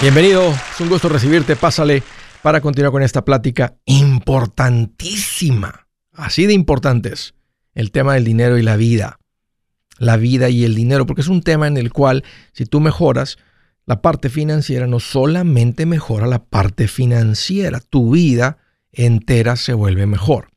Bienvenido, es un gusto recibirte. Pásale para continuar con esta plática importantísima, así de importantes, el tema del dinero y la vida. La vida y el dinero, porque es un tema en el cual si tú mejoras la parte financiera, no solamente mejora la parte financiera, tu vida entera se vuelve mejor.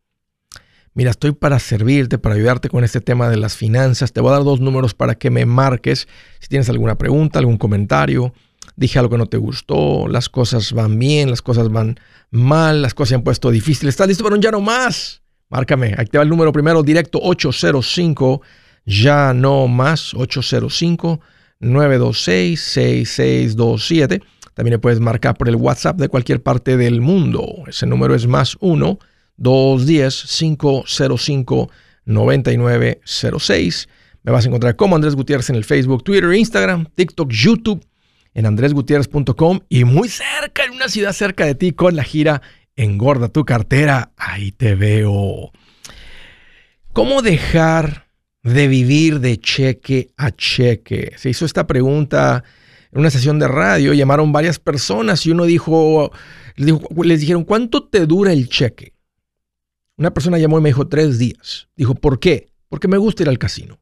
Mira, estoy para servirte, para ayudarte con este tema de las finanzas. Te voy a dar dos números para que me marques si tienes alguna pregunta, algún comentario dije algo que no te gustó, las cosas van bien, las cosas van mal, las cosas se han puesto difíciles. ¿Estás listo para un ya no más? Márcame, activa el número primero directo 805 ya no más 805 926 6627. También le puedes marcar por el WhatsApp de cualquier parte del mundo. Ese número es más 1 210 505 9906. Me vas a encontrar como Andrés Gutiérrez en el Facebook, Twitter, Instagram, TikTok, YouTube en andresgutierrez.com y muy cerca, en una ciudad cerca de ti, con la gira Engorda tu cartera. Ahí te veo. ¿Cómo dejar de vivir de cheque a cheque? Se hizo esta pregunta en una sesión de radio, llamaron varias personas y uno dijo, les dijeron, ¿cuánto te dura el cheque? Una persona llamó y me dijo tres días. Dijo, ¿por qué? Porque me gusta ir al casino.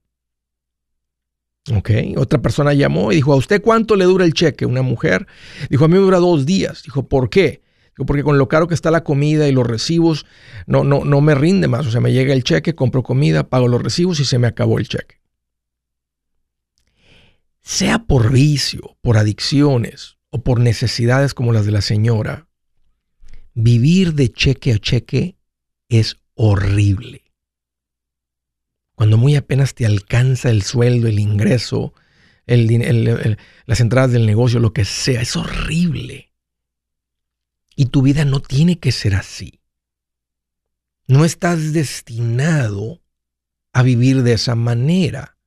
Ok, otra persona llamó y dijo, ¿a usted cuánto le dura el cheque? Una mujer dijo, a mí me dura dos días. Dijo, ¿por qué? Dijo, porque con lo caro que está la comida y los recibos, no, no, no me rinde más. O sea, me llega el cheque, compro comida, pago los recibos y se me acabó el cheque. Sea por vicio, por adicciones o por necesidades como las de la señora, vivir de cheque a cheque es horrible cuando muy apenas te alcanza el sueldo, el ingreso, las entradas del negocio, lo que sea, es horrible. Y tu vida no tiene que ser así. No estás destinado a vivir de esa manera.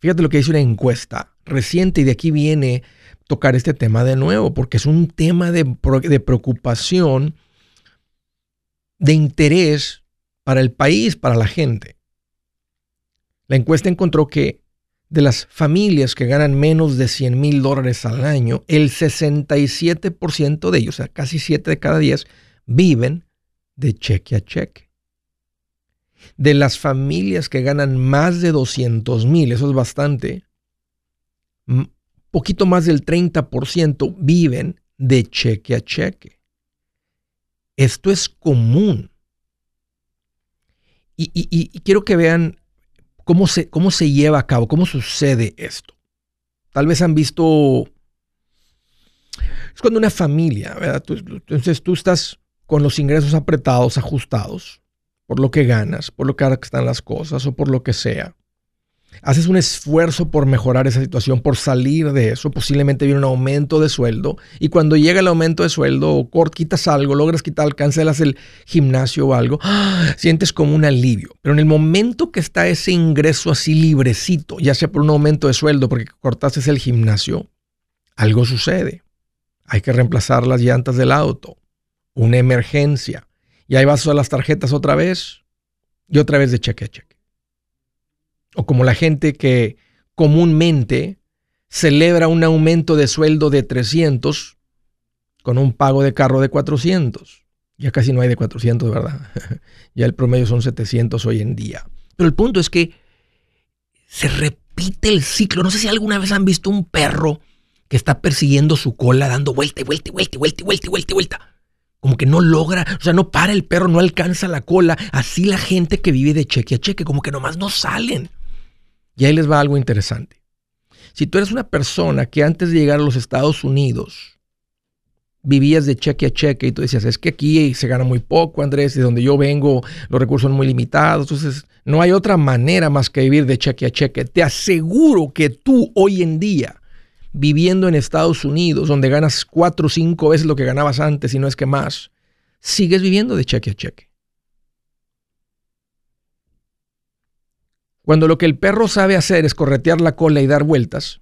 Fíjate lo que dice una encuesta reciente y de aquí viene tocar este tema de nuevo, porque es un tema de, de preocupación, de interés para el país, para la gente. La encuesta encontró que de las familias que ganan menos de 100 mil dólares al año, el 67% de ellos, o sea, casi 7 de cada 10, viven de cheque a cheque. De las familias que ganan más de 200 mil, eso es bastante, poquito más del 30% viven de cheque a cheque. Esto es común y, quiero que vean cómo se, cómo se lleva a cabo, cómo sucede esto. Tal vez han visto... Es cuando una familia, ¿verdad? entonces tú estás con los ingresos apretados, ajustados, por lo que ganas, por lo que están las cosas o por lo que sea haces un esfuerzo por mejorar esa situación, por salir de eso, posiblemente viene un aumento de sueldo y cuando llega el aumento de sueldo o quitas algo, logras quitar, cancelas el gimnasio o algo, sientes como un alivio. Pero en el momento que está ese ingreso así librecito, ya sea por un aumento de sueldo, porque cortaste el gimnasio, algo sucede. Hay que reemplazar las llantas del auto, una emergencia, y ahí vas a las tarjetas otra vez y otra vez de cheque a cheque o como la gente que comúnmente celebra un aumento de sueldo de 300 con un pago de carro de 400. Ya casi no hay de 400, ¿verdad? ya el promedio son 700 hoy en día. Pero el punto es que se repite el ciclo. No sé si alguna vez han visto un perro que está persiguiendo su cola, dando vuelta y vuelta y vuelta y vuelta y vuelta y vuelta y vuelta. Como que no logra, o sea, no para el perro, no alcanza la cola. Así la gente que vive de cheque a cheque, como que nomás no salen. Y ahí les va algo interesante. Si tú eres una persona que antes de llegar a los Estados Unidos vivías de cheque a cheque y tú decías, es que aquí se gana muy poco, Andrés, de donde yo vengo los recursos son muy limitados, entonces no hay otra manera más que vivir de cheque a cheque. Te aseguro que tú hoy en día, viviendo en Estados Unidos, donde ganas cuatro o cinco veces lo que ganabas antes y no es que más, sigues viviendo de cheque a cheque. Cuando lo que el perro sabe hacer es corretear la cola y dar vueltas,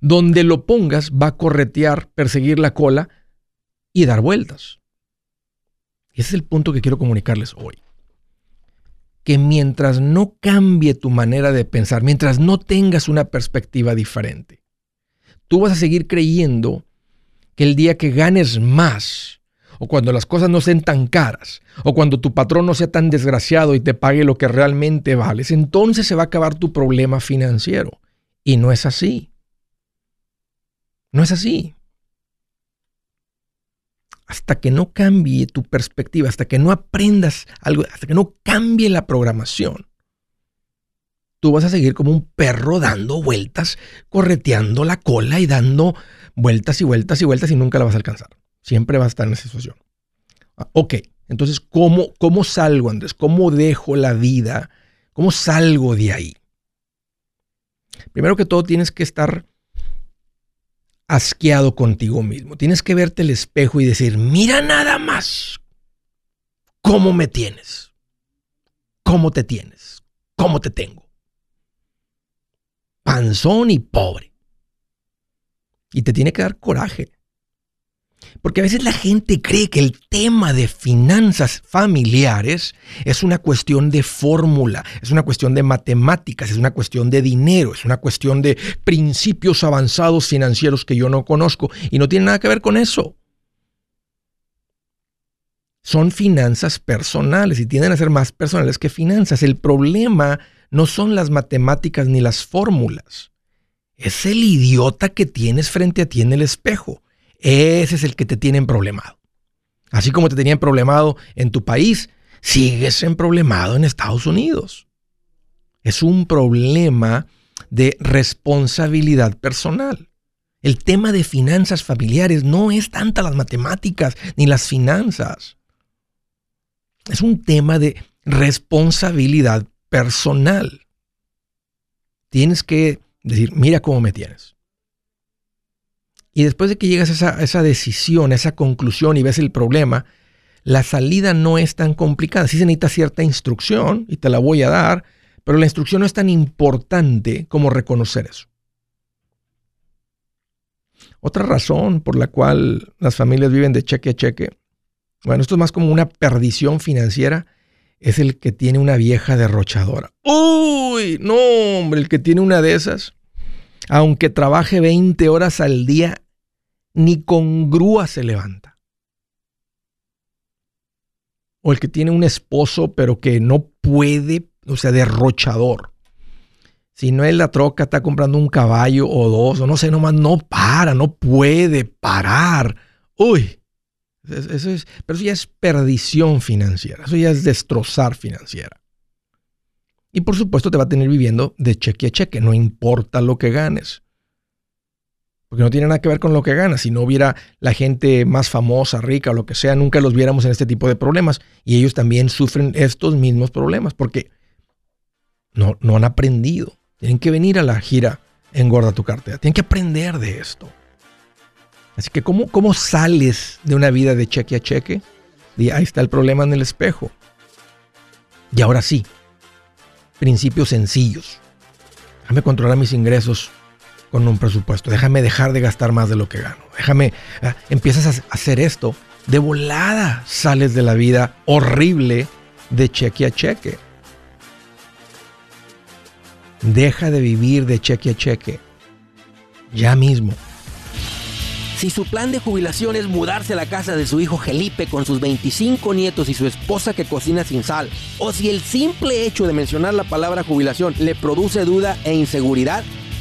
donde lo pongas va a corretear, perseguir la cola y dar vueltas. Ese es el punto que quiero comunicarles hoy. Que mientras no cambie tu manera de pensar, mientras no tengas una perspectiva diferente, tú vas a seguir creyendo que el día que ganes más, o cuando las cosas no sean tan caras, o cuando tu patrón no sea tan desgraciado y te pague lo que realmente vales, entonces se va a acabar tu problema financiero. Y no es así. No es así. Hasta que no cambie tu perspectiva, hasta que no aprendas algo, hasta que no cambie la programación, tú vas a seguir como un perro dando vueltas, correteando la cola y dando vueltas y vueltas y vueltas y nunca la vas a alcanzar. Siempre vas a estar en esa situación. Ah, ok, entonces, ¿cómo, ¿cómo salgo, Andrés? ¿Cómo dejo la vida? ¿Cómo salgo de ahí? Primero que todo, tienes que estar asqueado contigo mismo. Tienes que verte el espejo y decir, mira nada más cómo me tienes, cómo te tienes, cómo te tengo. Panzón y pobre. Y te tiene que dar coraje. Porque a veces la gente cree que el tema de finanzas familiares es una cuestión de fórmula, es una cuestión de matemáticas, es una cuestión de dinero, es una cuestión de principios avanzados financieros que yo no conozco y no tiene nada que ver con eso. Son finanzas personales y tienden a ser más personales que finanzas. El problema no son las matemáticas ni las fórmulas. Es el idiota que tienes frente a ti en el espejo. Ese es el que te tienen problemado. Así como te tenían problemado en tu país, sigues en problemado en Estados Unidos. Es un problema de responsabilidad personal. El tema de finanzas familiares no es tanta las matemáticas ni las finanzas. Es un tema de responsabilidad personal. Tienes que decir, mira cómo me tienes. Y después de que llegas a esa, decisión, a esa conclusión y ves el problema, la salida no es tan complicada. Sí se necesita cierta instrucción y te la voy a dar, pero la instrucción no es tan importante como reconocer eso. Otra razón por la cual las familias viven de cheque a cheque, bueno, esto es más como una perdición financiera, es el que tiene una vieja derrochadora. Uy, no, hombre, el que tiene una de esas, aunque trabaje 20 horas al día, ni con grúa se levanta. O el que tiene un esposo pero que no puede, o sea, derrochador. Si no es la troca, está comprando un caballo o dos, o no sé, nomás no para, no puede parar. Uy, eso es, pero eso ya es perdición financiera, eso ya es destrozar financiera. Y por supuesto te va a tener viviendo de cheque a cheque, no importa lo que ganes porque no tiene nada que ver con lo que gana. Si no hubiera la gente más famosa, rica o lo que sea, nunca los viéramos en este tipo de problemas. Y ellos también sufren estos mismos problemas porque no, no han aprendido. Tienen que venir a la gira Engorda tu cartera. Tienen que aprender de esto. Así que, ¿cómo, cómo sales de una vida de cheque a cheque? Ahí está el problema en el espejo. Y ahora sí, principios sencillos. Déjame controlar mis ingresos con un presupuesto. Déjame dejar de gastar más de lo que gano. Déjame, ah, empiezas a hacer esto. De volada sales de la vida horrible de cheque a cheque. Deja de vivir de cheque a cheque. Ya mismo. Si su plan de jubilación es mudarse a la casa de su hijo Felipe con sus 25 nietos y su esposa que cocina sin sal, o si el simple hecho de mencionar la palabra jubilación le produce duda e inseguridad,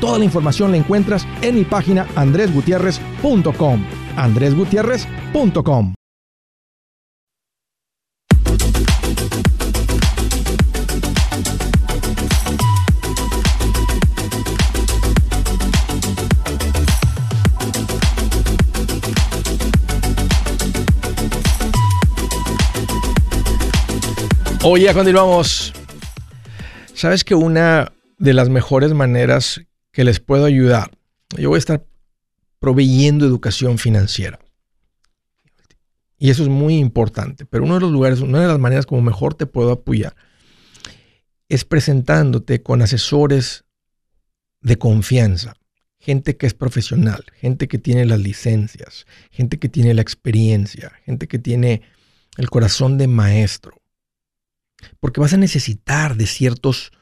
Toda la información la encuentras en mi página andresgutierrez.com. andresgutierrez.com. Ya continuamos. ¿Sabes que una de las mejores maneras que les puedo ayudar. Yo voy a estar proveyendo educación financiera. Y eso es muy importante. Pero uno de los lugares, una de las maneras como mejor te puedo apoyar es presentándote con asesores de confianza. Gente que es profesional, gente que tiene las licencias, gente que tiene la experiencia, gente que tiene el corazón de maestro. Porque vas a necesitar de ciertos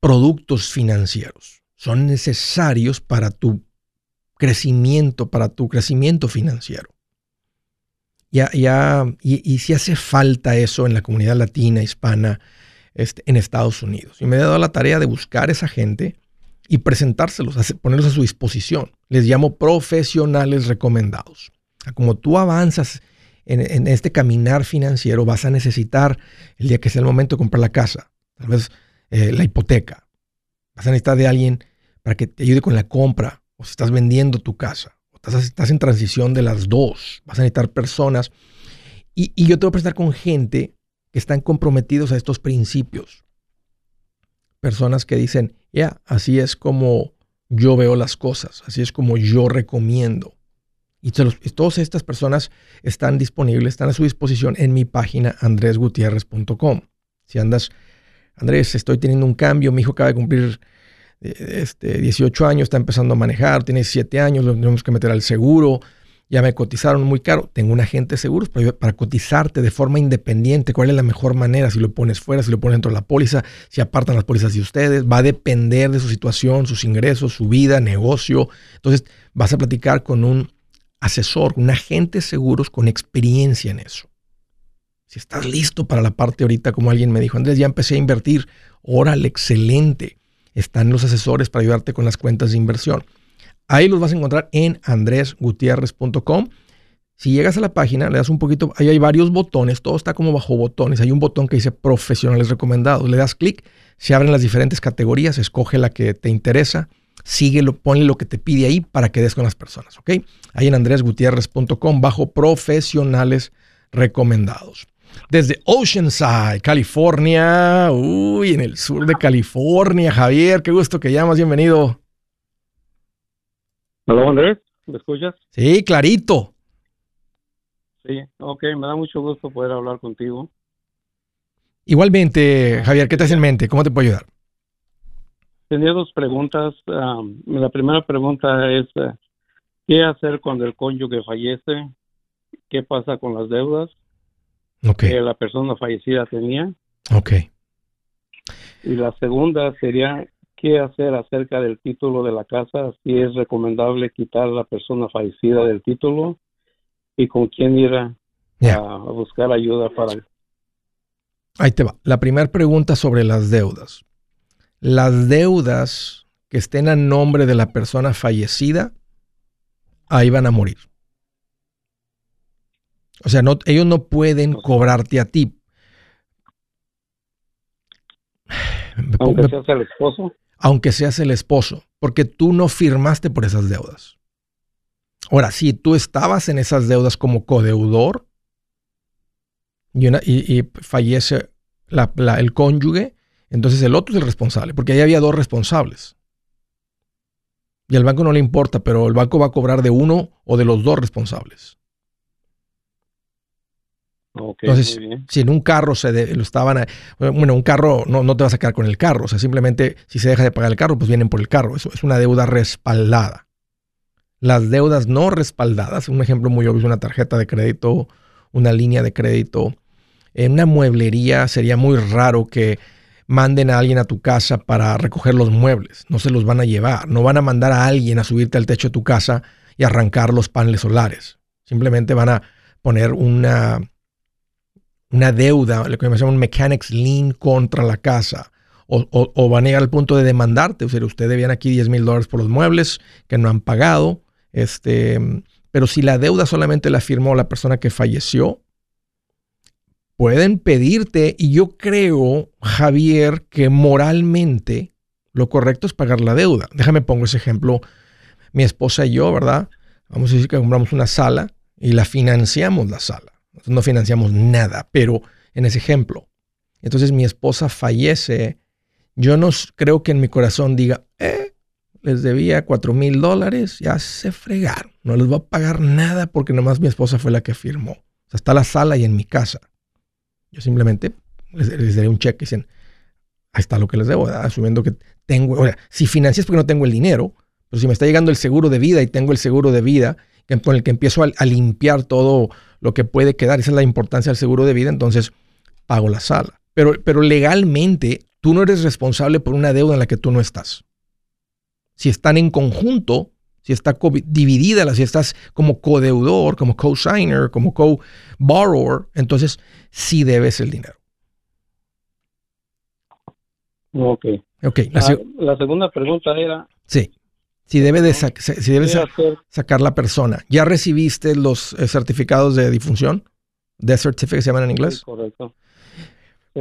productos financieros son necesarios para tu crecimiento, para tu crecimiento financiero. Ya, ya, y, si hace falta eso en la comunidad latina, hispana, este, en Estados Unidos. Y me he dado la tarea de buscar a esa gente y presentárselos, ponerlos a su disposición. Les llamo profesionales recomendados. Como tú avanzas en, este caminar financiero, vas a necesitar, el día que sea el momento de comprar la casa, tal vez eh, la hipoteca, vas a necesitar de alguien para que te ayude con la compra, o si estás vendiendo tu casa, o estás, en transición de las dos, vas a necesitar personas. Y, yo te voy a prestar con gente que están comprometidos a estos principios. Personas que dicen, ya, así es como yo veo las cosas, así es como yo recomiendo. Y todas estas personas están disponibles, están a su disposición en mi página andresgutierrez.com. Si andas, Andrés, estoy teniendo un cambio, mi hijo acaba de cumplir este, 18 años, está empezando a manejar, tiene 7 años, lo tenemos que meter al seguro, ya me cotizaron muy caro, tengo un agente de seguros para, para, cotizarte de forma independiente, cuál es la mejor manera, si lo pones fuera, si lo pones dentro de la póliza, si apartan las pólizas de ustedes, va a depender de su situación, sus ingresos, su vida, negocio. Entonces vas a platicar con un asesor, un agente de seguros con experiencia en eso. Si estás listo para la parte ahorita, como alguien me dijo, Andrés, ya empecé a invertir, órale, excelente están los asesores para ayudarte con las cuentas de inversión. Ahí los vas a encontrar en andresgutierrez.com. Si llegas a la página, le das un poquito, ahí hay varios botones, todo está como bajo botones. Hay un botón que dice profesionales recomendados. Le das clic, se abren las diferentes categorías, escoge la que te interesa, síguelo, ponle lo que te pide ahí para que des con las personas, ¿ok? Ahí en andresgutierrez.com bajo profesionales recomendados desde Oceanside, California. Uy, en el sur de California. Javier, qué gusto que llamas, bienvenido. Hola, Andrés, ¿me escuchas? Sí, clarito. Sí, ok, me da mucho gusto poder hablar contigo. Igualmente, Javier, ¿qué te hace en mente? ¿Cómo te puedo ayudar? Tenía dos preguntas. la primera pregunta es, eh, ¿qué hacer cuando el cónyuge fallece? ¿Qué pasa con las deudas? Que la persona fallecida tenía. Ok. Y la segunda sería qué hacer acerca del título de la casa, si es recomendable quitar a la persona fallecida del título y con quién ir a, buscar ayuda para... Ahí te va. La primera pregunta sobre las deudas. Las deudas que estén a nombre de la persona fallecida, ahí van a morir. O sea, no, ellos no pueden cobrarte a ti. Aunque seas el esposo. Aunque seas el esposo, porque tú no firmaste por esas deudas. Ahora, si tú estabas en esas deudas como codeudor y, fallece el cónyuge, entonces el otro es el responsable, porque ahí había dos responsables. Y al banco no le importa, pero el banco va a cobrar de uno o de los dos responsables. Entonces, si en un carro se lo estaban, bueno, un carro no, no te vas a quedar con el carro, o sea, simplemente si se deja de pagar el carro, pues vienen por el carro. Eso es una deuda respaldada. Las deudas no respaldadas, un ejemplo muy obvio es una tarjeta de crédito, una línea de crédito. En una mueblería sería muy raro que manden a alguien a tu casa para recoger los muebles. No se los van a llevar. No van a mandar a alguien a subirte al techo de tu casa y arrancar los paneles solares. Simplemente van a poner una, una deuda, lo que me un mechanics lien contra la casa. O, van a llegar al punto de demandarte. O sea, usted debían aquí 10 mil dólares por los muebles que no han pagado. Este, pero si la deuda solamente la firmó la persona que falleció, pueden pedirte, y yo creo, Javier, que moralmente lo correcto es pagar la deuda. Déjame pongo ese ejemplo. Mi esposa y yo, ¿verdad? Vamos a decir que compramos una sala y la financiamos la sala. No financiamos nada, pero en ese ejemplo. Entonces mi esposa fallece. Yo no creo que en mi corazón diga, eh, les debía cuatro mil dólares, ya se fregaron. No les voy a pagar nada porque nomás mi esposa fue la que firmó. O sea, está la sala y en mi casa. Yo simplemente les, daré un cheque y dicen, ahí está lo que les debo, asumiendo que tengo, o sea, si financias porque no tengo el dinero, pero si me está llegando el seguro de vida y tengo el seguro de vida con el que empiezo a, limpiar todo lo que puede quedar, esa es la importancia del seguro de vida, entonces pago la sala. Pero, pero legalmente tú no eres responsable por una deuda en la que tú no estás. Si están en conjunto, si está dividida, si estás como codeudor, como co-signer, como co-borrower, entonces sí debes el dinero. Ok. okay. La, la, segunda pregunta era... Sí. Si debe, de si debe sacar la persona. ¿Ya recibiste los eh, certificados de difunción? Death certificate se llaman en inglés. correcto.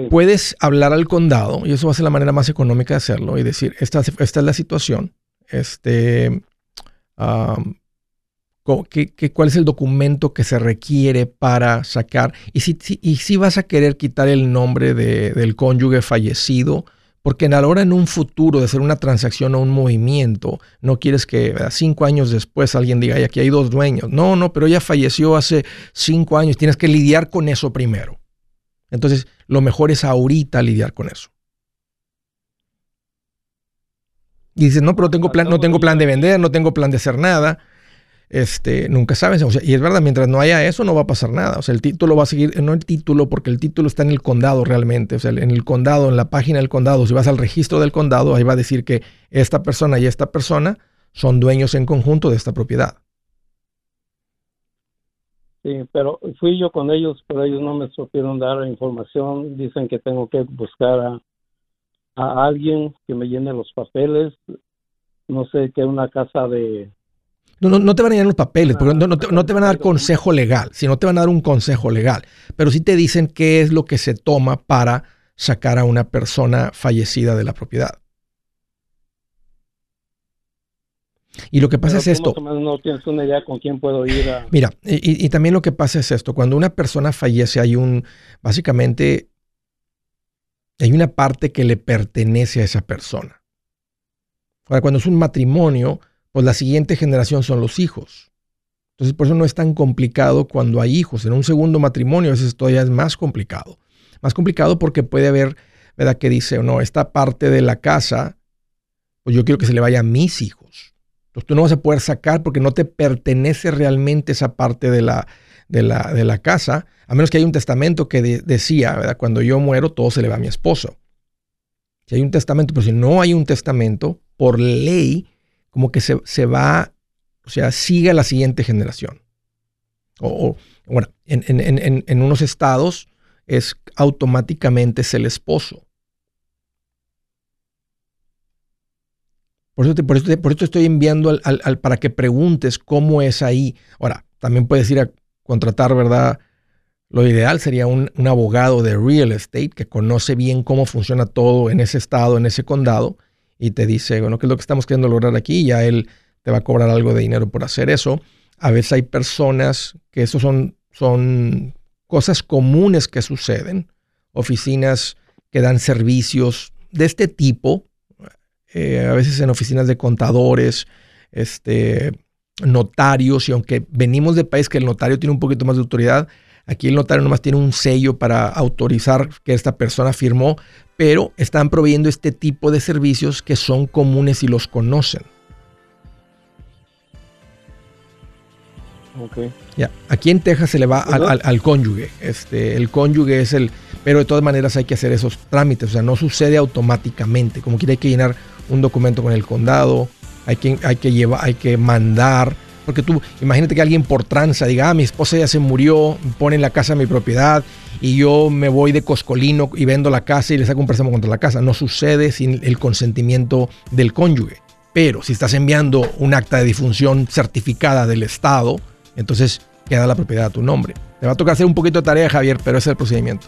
Puedes hablar al condado, y eso va a ser la manera más económica de hacerlo, y decir, esta, esta es la situación. Este, cuál es el documento que se requiere para sacar. Y si, y si vas a querer quitar el nombre del cónyuge fallecido, porque en la hora en un futuro de hacer una transacción o un movimiento, no quieres que cinco años después alguien diga, Ay, aquí hay dos dueños. No, no, pero ella falleció hace cinco años. Tienes que lidiar con eso primero. Entonces, lo mejor es ahorita lidiar con eso. Y dices, no, pero tengo plan, no tengo plan de vender, no tengo plan de hacer nada. Este, nunca sabes. y es verdad, mientras no haya eso, no va a pasar nada. O sea, el título va a seguir, no el título, porque el título está en el condado realmente. O sea, en el condado, en la página del condado, si vas al registro del condado, ahí va a decir que esta persona y esta persona son dueños en conjunto de esta propiedad. Sí, pero fui yo con ellos, pero ellos no me supieron dar información. Dicen que tengo que buscar a, a alguien que me llene los papeles, no sé, que una casa de... No, no, no te van a llenar los papeles, porque no, no, te, no, te, van a dar consejo legal, sino te van a dar un consejo legal, pero sí te dicen qué es lo que se toma para sacar a una persona fallecida de la propiedad. Y lo que pasa es esto. No tienes una idea con quién puedo ir a... Mira, y, y, también lo que pasa es esto. Cuando una persona fallece hay un, básicamente, hay una parte que le pertenece a esa persona. Ahora, cuando es un matrimonio, pues la siguiente generación son los hijos. Entonces, por eso no es tan complicado cuando hay hijos. En un segundo matrimonio, a veces todavía es más complicado. Más complicado porque puede haber, ¿verdad? Que dice, no, esta parte de la casa, pues yo quiero que se le vaya a mis hijos. Entonces tú no vas a poder sacar porque no te pertenece realmente esa parte de la, de la, de la casa, a menos que haya un testamento que decía, ¿verdad? Cuando yo muero, todo se le va a mi esposo. Si hay un testamento, pero si no hay un testamento, por ley, como que se, se va, o sea, sigue a la siguiente generación. O, bueno, en, en, en, unos estados es automáticamente es el esposo. Por eso, te, por, eso por estoy enviando al, al, para que preguntes cómo es ahí. Ahora, también puedes ir a contratar, ¿verdad? Lo ideal sería un, abogado de real estate que conoce bien cómo funciona todo en ese estado, en ese condado, y te dice, bueno, ¿qué es lo que estamos queriendo lograr aquí? Ya él te va a cobrar algo de dinero por hacer eso. A veces hay personas que eso son, son cosas comunes que suceden, oficinas que dan servicios de este tipo, eh, a veces en oficinas de contadores, este, notarios, y aunque venimos de país que el notario tiene un poquito más de autoridad, Aquí el notario nomás tiene un sello para autorizar que esta persona firmó, pero están proveyendo este tipo de servicios que son comunes y los conocen. Ok. Ya, aquí en Texas se le va al, al- al cónyuge. Este, el cónyuge es el, pero de todas maneras hay que hacer esos trámites, o sea, no sucede automáticamente. Como quiera hay que llenar un documento con el condado, hay que, hay que llevar, hay que mandar, porque tú, imagínate que alguien por tranza diga, ah, mi esposa ya se murió, pone en la casa mi propiedad y yo me voy de coscolino y vendo la casa y le saco un préstamo contra la casa. No sucede sin el consentimiento del cónyuge. Pero si estás enviando un acta de difunción certificada del Estado, entonces queda la propiedad a tu nombre. Te va a tocar hacer un poquito de tarea, Javier, pero ese es el procedimiento.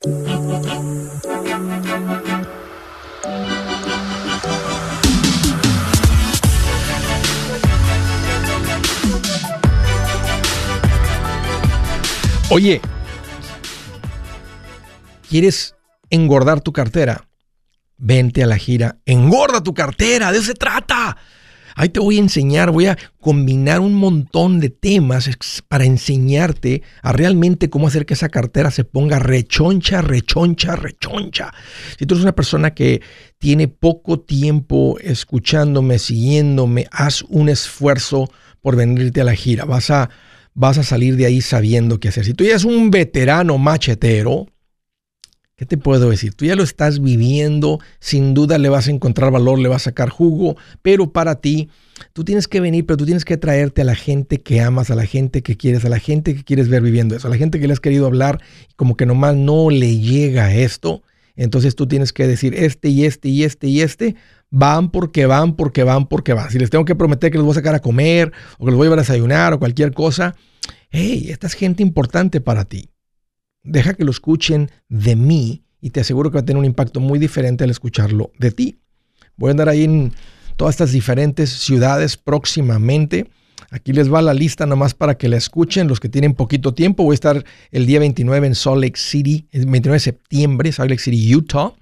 Oye, ¿quieres engordar tu cartera? Vente a la gira. Engorda tu cartera, de eso se trata. Ahí te voy a enseñar, voy a combinar un montón de temas para enseñarte a realmente cómo hacer que esa cartera se ponga rechoncha, rechoncha, rechoncha. Si tú eres una persona que tiene poco tiempo escuchándome, siguiéndome, haz un esfuerzo por venirte a la gira. Vas a, vas a salir de ahí sabiendo qué hacer. Si tú eres un veterano machetero, ¿Qué te puedo decir? Tú ya lo estás viviendo, sin duda le vas a encontrar valor, le vas a sacar jugo, pero para ti, tú tienes que venir, pero tú tienes que traerte a la gente que amas, a la gente que quieres, a la gente que quieres ver viviendo eso, a la gente que le has querido hablar como que nomás no le llega esto. Entonces tú tienes que decir, este y este y este y este van porque van, porque van, porque van. Si les tengo que prometer que los voy a sacar a comer o que los voy a llevar a desayunar o cualquier cosa, hey, esta es gente importante para ti deja que lo escuchen de mí y te aseguro que va a tener un impacto muy diferente al escucharlo de ti. Voy a andar ahí en todas estas diferentes ciudades próximamente. Aquí les va la lista nomás para que la escuchen los que tienen poquito tiempo. Voy a estar el día 29 en Salt Lake City, el 29 de septiembre, Salt Lake City, Utah.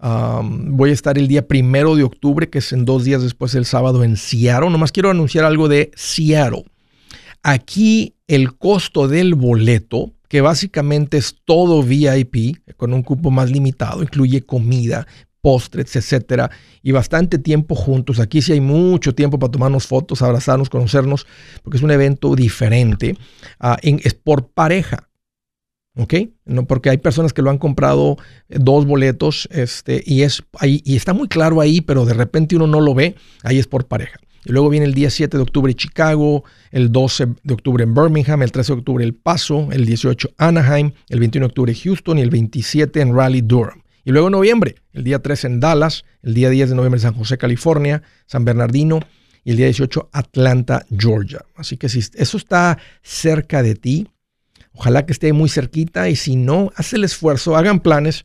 Um, voy a estar el día primero de octubre, que es en dos días después del sábado en Seattle. Nomás quiero anunciar algo de Seattle. Aquí el costo del boleto, que básicamente es todo VIP, con un cupo más limitado, incluye comida, postres, etcétera, y bastante tiempo juntos. Aquí sí hay mucho tiempo para tomarnos fotos, abrazarnos, conocernos, porque es un evento diferente. Ah, en- es por pareja. ¿Ok? No, porque hay personas que lo han comprado eh, dos boletos este, y, es, ahí, y está muy claro ahí, pero de repente uno no lo ve, ahí es por pareja. Y luego viene el día 7 de octubre Chicago, el 12 de octubre en Birmingham, el 13 de octubre El Paso, el 18 Anaheim, el 21 de octubre Houston y el 27 en Raleigh, Durham. Y luego en noviembre, el día 3 en Dallas, el día 10 de noviembre San José, California, San Bernardino y el día 18 Atlanta, Georgia. Así que si eso está cerca de ti, ojalá que esté muy cerquita y si no, haz el esfuerzo, hagan planes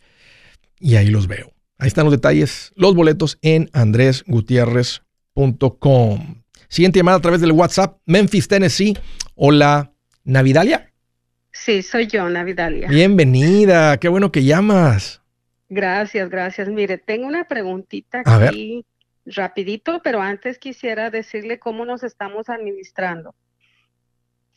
y ahí los veo. Ahí están los detalles, los boletos en Siguiente llamada a través del WhatsApp, Memphis, Tennessee. Hola, Navidalia. Sí, soy yo, Navidalia. Bienvenida, qué bueno que llamas. Gracias, gracias. Mire, tengo una preguntita A ver. aquí rapidito, pero antes quisiera decirle cómo nos estamos administrando.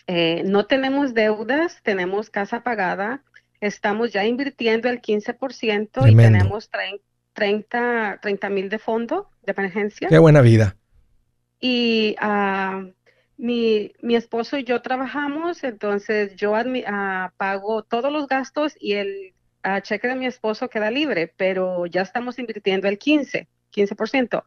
Eh, no tenemos deudas, tenemos casa pagada, estamos ya invirtiendo el 15% y Tremendo. tenemos trein- 30 mil de fondo de emergencia. Qué buena vida. Y ah, mi, mi esposo y yo trabajamos, entonces yo ah, pago todos los gastos y el ah, cheque de mi esposo queda libre, pero ya estamos invirtiendo el 15, 15%.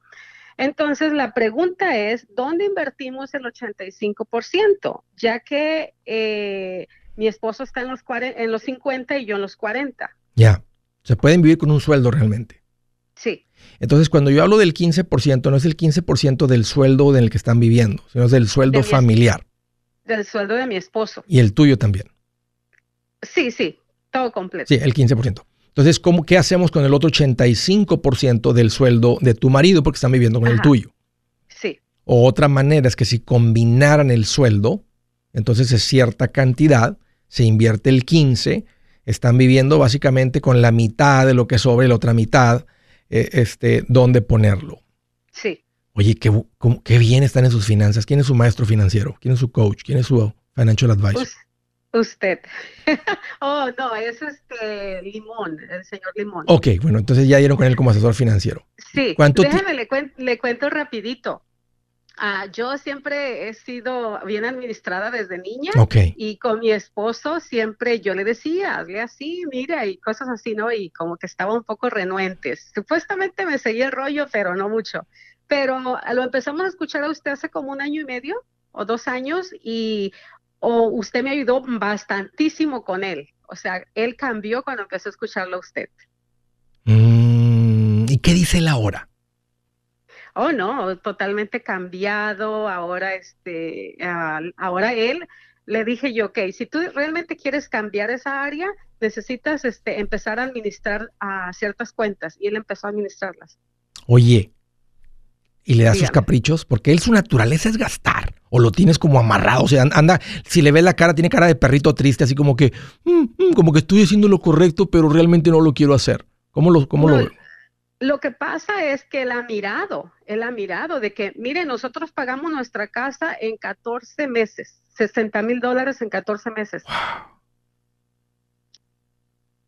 Entonces la pregunta es, ¿dónde invertimos el 85%? Ya que eh, mi esposo está en los, en los 50 y yo en los 40. Ya, se pueden vivir con un sueldo realmente. Sí. Entonces, cuando yo hablo del 15%, no es el 15% del sueldo en el que están viviendo, sino es del sueldo familiar. Del sueldo de mi esposo. Y el tuyo también. Sí, sí, todo completo. Sí, el 15%. Entonces, ¿cómo, ¿qué hacemos con el otro 85% del sueldo de tu marido porque están viviendo con el tuyo? Sí. O otra manera es que si combinaran el sueldo, entonces es cierta cantidad, se invierte el 15, están viviendo básicamente con la mitad de lo que sobre la otra mitad eh, este, dónde ponerlo. Sí. Oye, qué, qué, bien están en sus finanzas. ¿Quién es su maestro financiero? ¿Quién es su coach? ¿Quién es su financial advisor? usted. oh, no, es este Limón, el señor Limón. Ok, bueno, entonces ya dieron con él como asesor financiero. Sí, ¿Cuánto déjeme, le, le cuento rapidito. Ah, yo siempre he sido bien administrada desde niña y con mi esposo siempre yo le decía, hazle así, mira, y cosas así, ¿no? Y como que estaba un poco renuentes. Supuestamente me seguía el rollo, pero no mucho. Pero lo empezamos a escuchar a usted hace como un año y medio o dos años y usted me ayudó bastantísimo con él. O sea, él cambió cuando empezó a escucharlo a usted. Mm, ¿Y qué dice él ahora? Oh no, totalmente cambiado, ahora este, ahora él, le dije yo, ok, si tú realmente quieres cambiar esa área, necesitas este, empezar a administrar a ciertas cuentas y él empezó a administrarlas. Oye, ¿y le das sus caprichos? Porque él su naturaleza es gastar. O lo tienes como amarrado, o sea, anda, si le ves la cara, tiene cara de perrito triste, así como que, mm, mm, como que estoy haciendo lo correcto, pero realmente no lo quiero hacer. ¿Cómo lo, cómo lo, lo que pasa es que él ha mirado, él ha mirado de que, mire, nosotros pagamos nuestra casa en 14 meses, 60 mil dólares en 14 meses.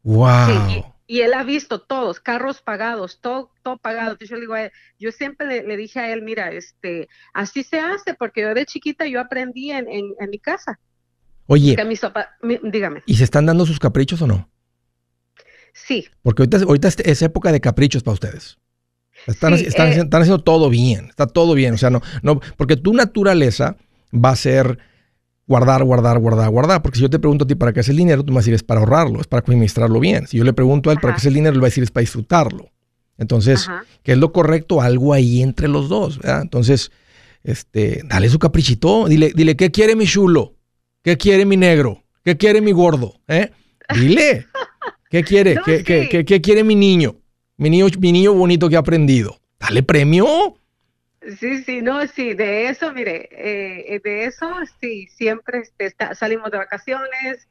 Wow. y, él ha visto todos, carros pagados, todo, todo pagado. Yo, le digo yo siempre le, dije a él, mira, este, así se hace, porque yo de chiquita yo aprendí en, mi casa. Oye, dígame. ¿Y se están dando sus caprichos o no? Sí. Porque ahorita, ahorita es época de caprichos para ustedes. Están, eh, están, haciendo todo bien, está todo bien. O sea, no, no, porque tu naturaleza va a ser guardar, guardar, guardar, guardar. Porque si yo te pregunto a ti para qué es el dinero, tú me vas a decir es para ahorrarlo, es para administrarlo bien. Si yo le pregunto a él para qué es el dinero, él va a decir es para disfrutarlo. Entonces, ¿qué es lo correcto? Algo ahí entre los dos. ¿verdad? Entonces, este, dale su caprichito. Dile, dile, ¿qué quiere mi chulo? ¿Qué quiere mi negro? ¿Qué quiere mi gordo? ¿Eh? Dile. ¿Qué quiere? ¿Qué, quiere mi niño? Mi niño, mi niño bonito que ha aprendido. Dale premio. Sí, sí, no, sí, de eso, mire, eh, de eso, sí, siempre este, salimos de vacaciones,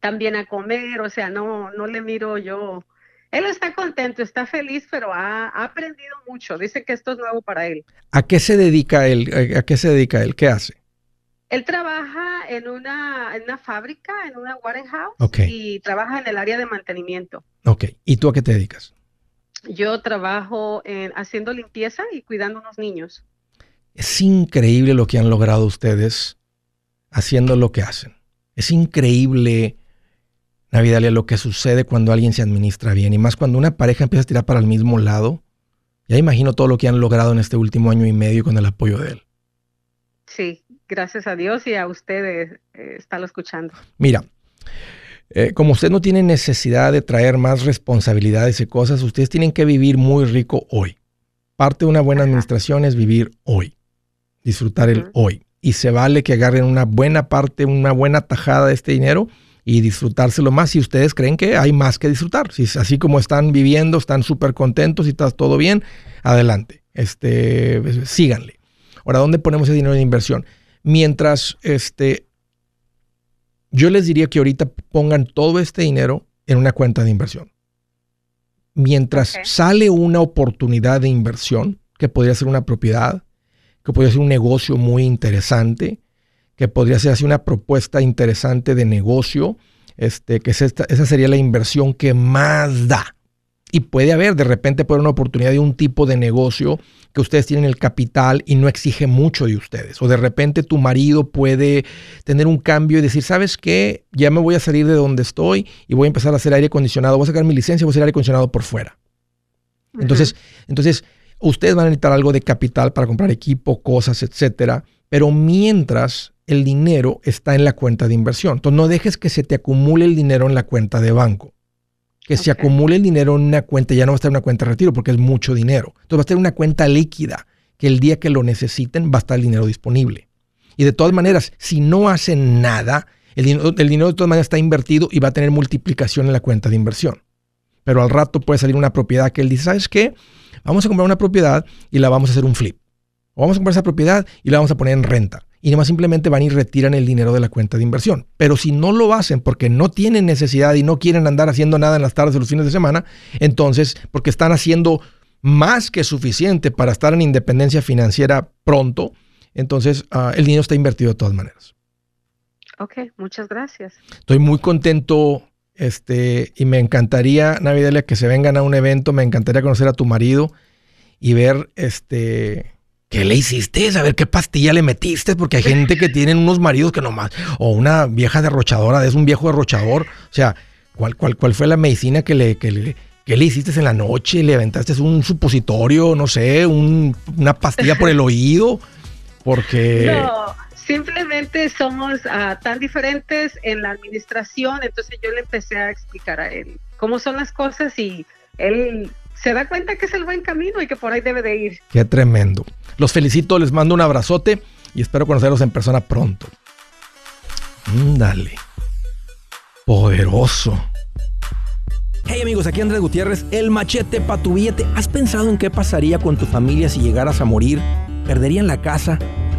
también a comer, o sea, no, no le miro yo. Él está contento, está feliz, pero ha, ha, aprendido mucho. Dice que esto es nuevo para él. ¿A qué se dedica él? ¿A qué se dedica él? ¿Qué hace? Él trabaja en una, en una fábrica, en una warehouse, y trabaja en el área de mantenimiento. Ok, ¿y tú a qué te dedicas? Yo trabajo en, haciendo limpieza y cuidando a unos niños. Es increíble lo que han logrado ustedes haciendo lo que hacen. Es increíble, Navidalia, lo que sucede cuando alguien se administra bien. Y más cuando una pareja empieza a tirar para el mismo lado. Ya imagino todo lo que han logrado en este último año y medio con el apoyo de él. Sí, gracias a Dios y a ustedes eh, estarlo escuchando. Mira, eh, como usted no tiene necesidad de traer más responsabilidades y cosas, ustedes tienen que vivir muy rico hoy. Parte de una buena administración es vivir hoy, disfrutar el hoy. Y se vale que agarren una buena parte, una buena tajada de este dinero y disfrutárselo más si ustedes creen que hay más que disfrutar. Si así como están viviendo, están súper contentos y está todo bien, adelante. Este, síganle. Ahora, ¿dónde ponemos ese dinero de inversión? Mientras este, yo les diría que ahorita pongan todo este dinero en una cuenta de inversión. Mientras sale una oportunidad de inversión, que podría ser una propiedad, que podría ser un negocio muy interesante, que podría ser así una propuesta interesante de negocio, este, que esa sería la inversión que más da. Y puede haber, de repente, por una oportunidad de un tipo de negocio que ustedes tienen el capital y no exige mucho de ustedes. O de repente tu marido puede tener un cambio y decir, ¿sabes qué? Ya me voy a salir de donde estoy y voy a empezar a hacer aire acondicionado. Voy a sacar mi licencia y voy a hacer aire acondicionado por fuera. Entonces, entonces, ustedes van a necesitar algo de capital para comprar equipo, cosas, etcétera. Pero mientras el dinero está en la cuenta de inversión. Entonces, no dejes que se te acumule el dinero en la cuenta de banco que se acumule el dinero en una cuenta, ya no va a estar en una cuenta de retiro porque es mucho dinero. Entonces va a estar en una cuenta líquida, que el día que lo necesiten va a estar el dinero disponible. Y de todas maneras, si no hacen nada, el dinero, el dinero de todas maneras está invertido y va a tener multiplicación en la cuenta de inversión. Pero al rato puede salir una propiedad que él dice, ¿sabes qué? Vamos a comprar una propiedad y la vamos a hacer un flip. O vamos a comprar esa propiedad y la vamos a poner en renta y más simplemente van y retiran el dinero de la cuenta de inversión. Pero si no lo hacen porque no tienen necesidad y no quieren andar haciendo nada en las tardes o los fines de semana, entonces, porque están haciendo más que suficiente para estar en independencia financiera pronto, entonces ah, el dinero está invertido de todas maneras. Ok, muchas gracias. Estoy muy contento este, y me encantaría, Navidelia, que se vengan a un evento, me encantaría conocer a tu marido y ver este ¿Qué le hiciste? A ver qué pastilla le metiste, porque hay gente que tienen unos maridos que nomás, o una vieja derrochadora, es un viejo derrochador. O sea, ¿cuál, cuál, cuál fue la medicina que le, que le, le hiciste en la noche? ¿Le aventaste un supositorio, no sé, una pastilla por el oído? Porque... No, simplemente somos ah, tan diferentes en la administración, entonces yo le empecé a explicar a él cómo son las cosas y él se da cuenta que es el buen camino y que por ahí debe de ir. Qué tremendo. Los felicito, les mando un abrazote y espero conocerlos en persona pronto. Dale. Poderoso. Hey amigos, aquí Andrés Gutiérrez, el machete para tu billete. ¿Has pensado en qué pasaría con tu familia si llegaras a morir? ¿Perderían la casa?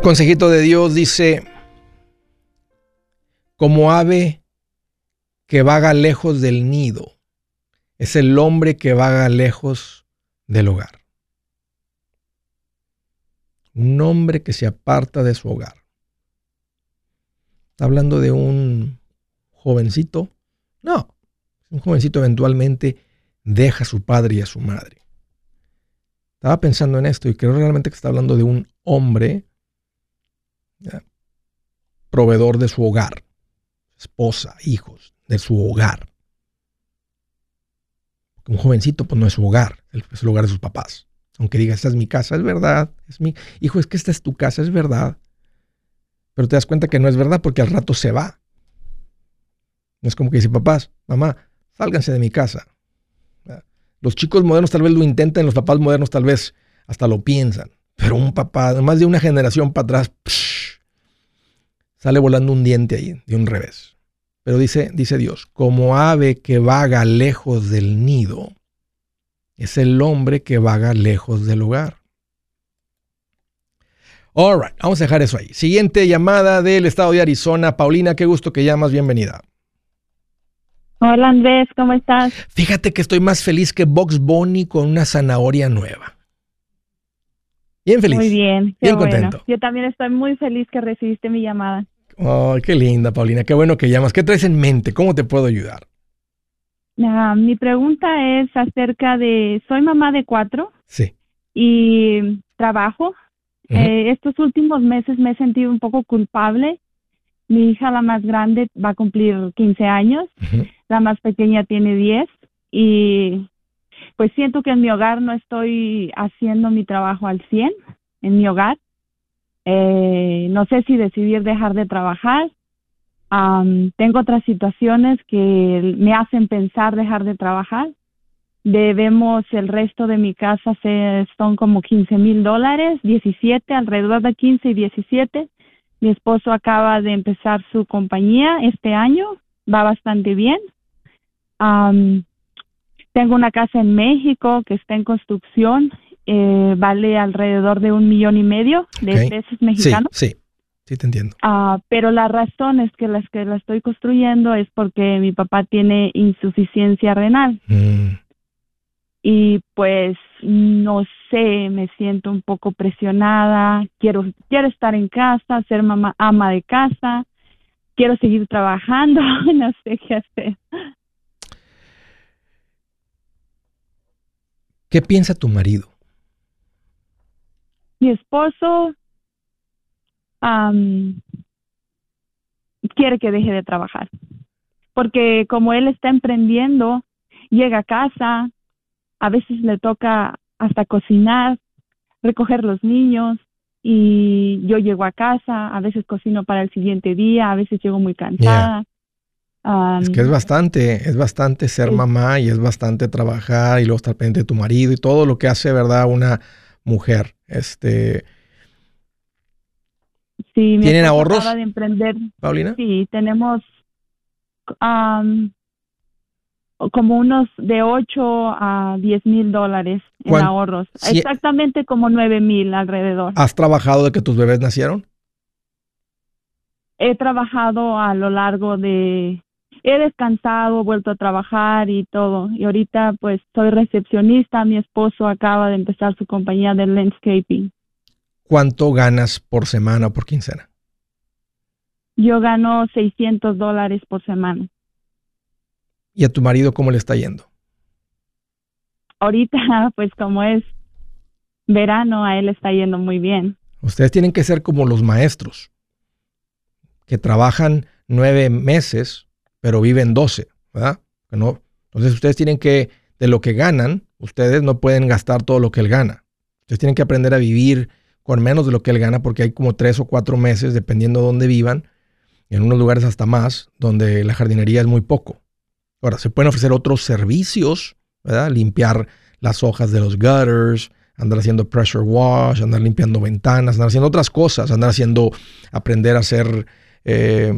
consejito de Dios dice, como ave que vaga lejos del nido, es el hombre que vaga lejos del hogar. Un hombre que se aparta de su hogar. ¿Está hablando de un jovencito? No, un jovencito eventualmente deja a su padre y a su madre. Estaba pensando en esto y creo realmente que está hablando de un hombre proveedor de su hogar, esposa, hijos, de su hogar. un jovencito, pues no es su hogar, es el hogar de sus papás. Aunque diga, esta es mi casa, es verdad, es mi hijo, es que esta es tu casa, es verdad. Pero te das cuenta que no es verdad porque al rato se va. No es como que dice, papás, mamá, sálganse de mi casa. Los chicos modernos tal vez lo intentan, los papás modernos tal vez hasta lo piensan. Pero un papá, más de una generación para atrás, sale volando un diente ahí, de un revés. Pero dice, dice Dios, como ave que vaga lejos del nido, es el hombre que vaga lejos del hogar. All right, vamos a dejar eso ahí. Siguiente llamada del estado de Arizona. Paulina, qué gusto que llamas, bienvenida. Hola Andrés, ¿cómo estás? Fíjate que estoy más feliz que Box Bunny con una zanahoria nueva. Bien feliz. Muy bien, qué bien contento. Yo también estoy muy feliz que recibiste mi llamada. Ay, qué linda, Paulina. Qué bueno que llamas. ¿Qué traes en mente? ¿Cómo te puedo ayudar? Ah, mi pregunta es acerca de, soy mamá de cuatro. Sí. Y trabajo Eh, estos últimos meses me he sentido un poco culpable. Mi hija, la más grande, va a cumplir 15 años, la más pequeña tiene 10 y pues siento que en mi hogar no estoy haciendo mi trabajo al 100 en mi hogar. Eh, no sé si decidir dejar de trabajar. tengo otras situaciones que me hacen pensar dejar de trabajar. Debemos el resto de mi casa, son como 15 mil dólares, 17, alrededor de 15 y 17. Mi esposo acaba de empezar su compañía este año, va bastante bien. Tengo una casa en México que está en construcción, eh, vale alrededor de un millón y medio de pesos mexicanos. Sí, sí, te entiendo. Ah, pero la razón es que las que la estoy construyendo es porque mi papá tiene insuficiencia renal. Mm y pues no sé, me siento un poco presionada, quiero, quiero estar en casa, ser mamá, ama de casa, quiero seguir trabajando, no sé qué hacer. ¿Qué piensa tu marido? Mi esposo quiere que deje de trabajar, porque como él está emprendiendo, llega a casa, a veces le toca hasta cocinar, recoger los niños y yo llego a casa, a veces cocino para el siguiente día, a veces llego muy cansada. Es que es bastante, es bastante ser mamá y es bastante trabajar y luego estar pendiente de tu marido y todo lo que hace, ¿verdad? Una mujer. Este. Sí, ¿Tienen ahorros? De emprender. Paulina. Sí, tenemos como unos de 8 a 10 mil dólares en ahorros. Exactamente como 9 mil alrededor. ¿Has trabajado de que tus bebés nacieron? He trabajado a lo largo de... He descansado, vuelto a trabajar y todo. Y ahorita pues soy recepcionista. Mi esposo acaba de empezar su compañía de landscaping. ¿Cuánto ganas por semana o por quincena? Yo gano 600 dólares por semana. ¿Y a tu marido cómo le está yendo? Ahorita, pues como es verano, a él le está yendo muy bien. Ustedes tienen que ser como los maestros, que trabajan nueve meses, pero viven doce, ¿verdad? No, entonces ustedes tienen que, de lo que ganan, ustedes no pueden gastar todo lo que él gana. Ustedes tienen que aprender a vivir con menos de lo que él gana, porque hay como tres o cuatro meses, dependiendo de dónde vivan, en unos lugares hasta más, donde la jardinería es muy poco. Ahora, se pueden ofrecer otros servicios, ¿verdad? Limpiar las hojas de los gutters, andar haciendo pressure wash, andar limpiando ventanas, andar haciendo otras cosas, andar haciendo, aprender a hacer eh,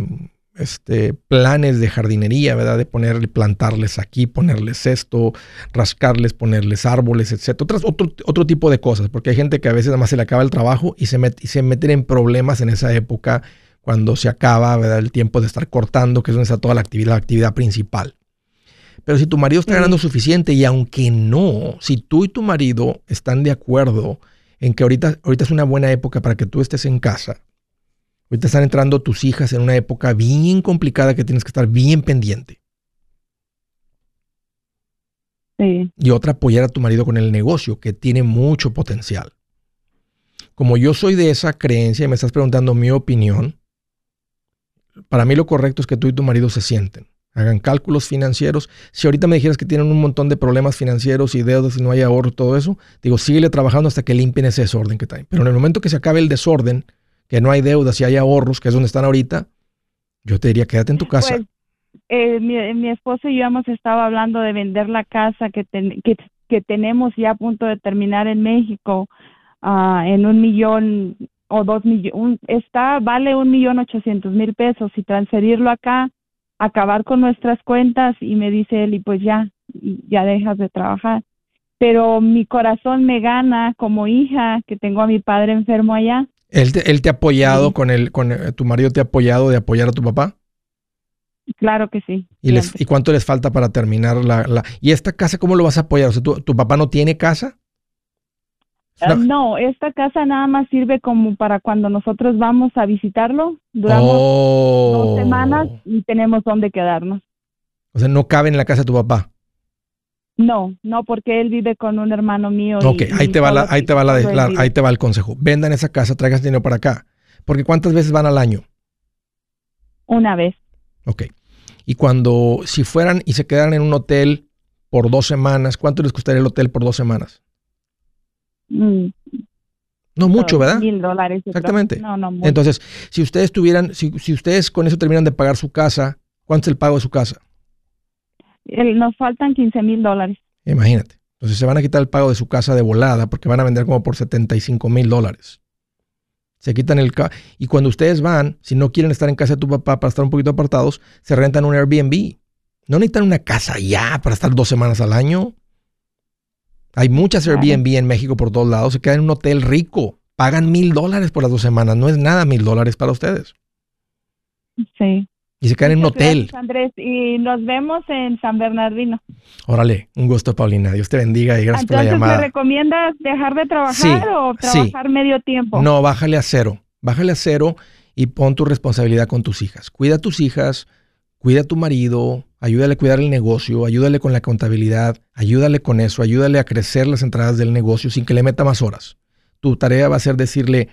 este, planes de jardinería, ¿verdad? De ponerle, plantarles aquí, ponerles esto, rascarles, ponerles árboles, etc. Otras, otro, otro tipo de cosas, porque hay gente que a veces nada más se le acaba el trabajo y se, y se meten en problemas en esa época cuando se acaba, ¿verdad? El tiempo de estar cortando, que es donde está toda la actividad, la actividad principal. Pero si tu marido está ganando suficiente y aunque no, si tú y tu marido están de acuerdo en que ahorita, ahorita es una buena época para que tú estés en casa, ahorita están entrando tus hijas en una época bien complicada que tienes que estar bien pendiente. Sí. Y otra, apoyar a tu marido con el negocio, que tiene mucho potencial. Como yo soy de esa creencia y me estás preguntando mi opinión, para mí lo correcto es que tú y tu marido se sienten hagan cálculos financieros. Si ahorita me dijeras que tienen un montón de problemas financieros y deudas y no hay ahorro, todo eso, digo, síguele trabajando hasta que limpien ese desorden que traen. Pero en el momento que se acabe el desorden, que no hay deudas y hay ahorros, que es donde están ahorita, yo te diría, quédate en tu casa. Pues, eh, mi, esposo y yo hemos estado hablando de vender la casa que, que, tenemos ya a punto de terminar en México ah, en un millón o dos millones, está, vale un millón ochocientos mil pesos y transferirlo acá acabar con nuestras cuentas y me dice él, y pues ya, ya dejas de trabajar. Pero mi corazón me gana como hija, que tengo a mi padre enfermo allá. ¿Él te, él te ha apoyado con el, con eh, tu marido te ha apoyado de apoyar a tu papá? Claro que sí. ¿Y, les, ¿y cuánto les falta para terminar la, la... ¿Y esta casa cómo lo vas a apoyar? O sea, ¿tu, papá no tiene casa? Ah, no, esta casa nada más sirve como para cuando nosotros vamos a visitarlo. Duramos dos oh. semanas y tenemos donde quedarnos. O sea, no cabe en la casa de tu papá. No, no, porque él vive con un hermano mío. y- Ok, ahí y te va, la, ahí te va la, ahí te va el consejo. Vendan esa casa, traigas dinero para acá. Porque ¿cuántas veces van al año? Una vez. Ok. Y cuando, si fueran y se quedaran en un hotel por dos semanas, ¿cuánto les costaría el hotel por dos semanas? Mm, No mucho, ¿verdad? Mil dólares. Exactamente. No, no, mucho. Entonces, si ustedes tuvieran, si, si ustedes con eso terminan de pagar su casa, ¿cuánto es el pago de su casa? El- nos faltan 15 mil dólares. Imagínate. Entonces se van a quitar el pago de su casa de volada porque van a vender como por 75 mil dólares. Se quitan el... ca- Y cuando ustedes van, si no quieren estar en casa de tu papá para estar un poquito apartados, se rentan un Airbnb. No necesitan una casa ya para estar dos semanas al año. Hay muchas. Airbnb en México por todos lados. Se quedan en un hotel rico. Pagan mil dólares por las dos semanas. No es nada mil dólares para ustedes. Sí. Y se quedan en un hotel. gracias, Andrés, y nos vemos en San Bernardino. Órale, un gusto, Paulina. Dios te bendiga y gracias por la Entonces, ¿me llamada. recomiendas dejar de trabajar Sí, o sí. trabajar medio tiempo? No, bájale a cero. Bájale a cero y pon tu responsabilidad con tus hijas. Cuida a tus hijas, cuida a tu marido, ayúdale a cuidar el negocio, ayúdale con la contabilidad, ayúdale con eso, ayúdale a crecer las entradas del negocio sin que le meta más horas. Tu tarea va a ser decirle,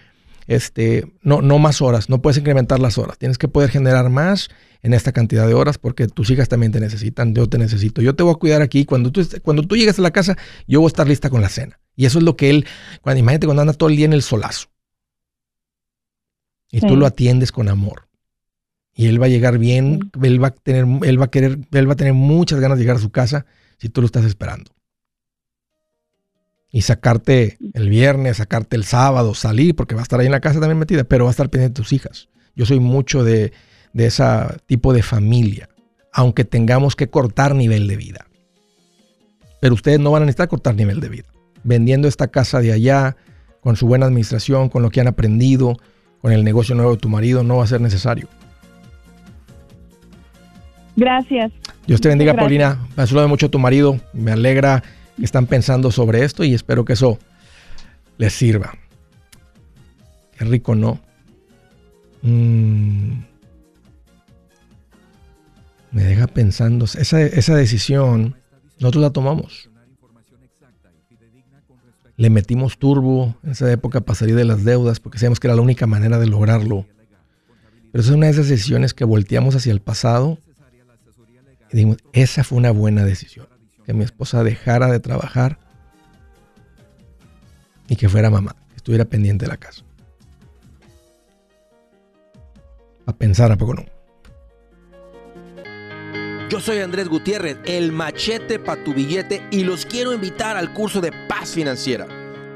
este, no, no más horas, no puedes incrementar las horas. Tienes que poder generar más en esta cantidad de horas porque tus hijas también te necesitan, yo te necesito. Yo te voy a cuidar aquí. Cuando tú, cuando tú llegues a la casa, yo voy a estar lista con la cena. Y eso es lo que él, cuando, imagínate cuando anda todo el día en el solazo. Y tú lo atiendes con amor. Y él va a llegar bien, él va a tener, él va a querer, él va a tener muchas ganas de llegar a su casa si tú lo estás esperando. Y sacarte el viernes, sacarte el sábado, salir, porque va a estar ahí en la casa también metida, pero va a estar pendiente de tus hijas. Yo soy mucho de, de ese tipo de familia, aunque tengamos que cortar nivel de vida. Pero ustedes no van a necesitar cortar nivel de vida. Vendiendo esta casa de allá, con su buena administración, con lo que han aprendido, con el negocio nuevo de tu marido, no va a ser necesario. Gracias. Dios te bendiga, gracias. Paulina. Me saluda mucho a tu marido. Me alegra están pensando sobre esto y espero que eso les sirva. Qué rico, ¿no? Mm. Me deja pensando. Esa, decisión, nosotros la tomamos. Le metimos turbo en esa época para salir de las deudas porque sabíamos que era la única manera de lograrlo. Pero esa es una de esas decisiones que volteamos hacia el pasado y dijimos, esa fue una buena decisión. Que mi esposa dejara de trabajar y que fuera mamá, estuviera pendiente de la casa. A pensar, ¿a poco no? Yo soy Andrés Gutiérrez, el machete para tu billete y los quiero invitar al curso de paz financiera.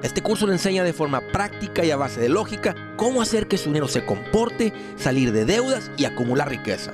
Este curso le enseña de forma práctica y a base de lógica cómo hacer que su dinero se comporte, salir de deudas y acumular riqueza.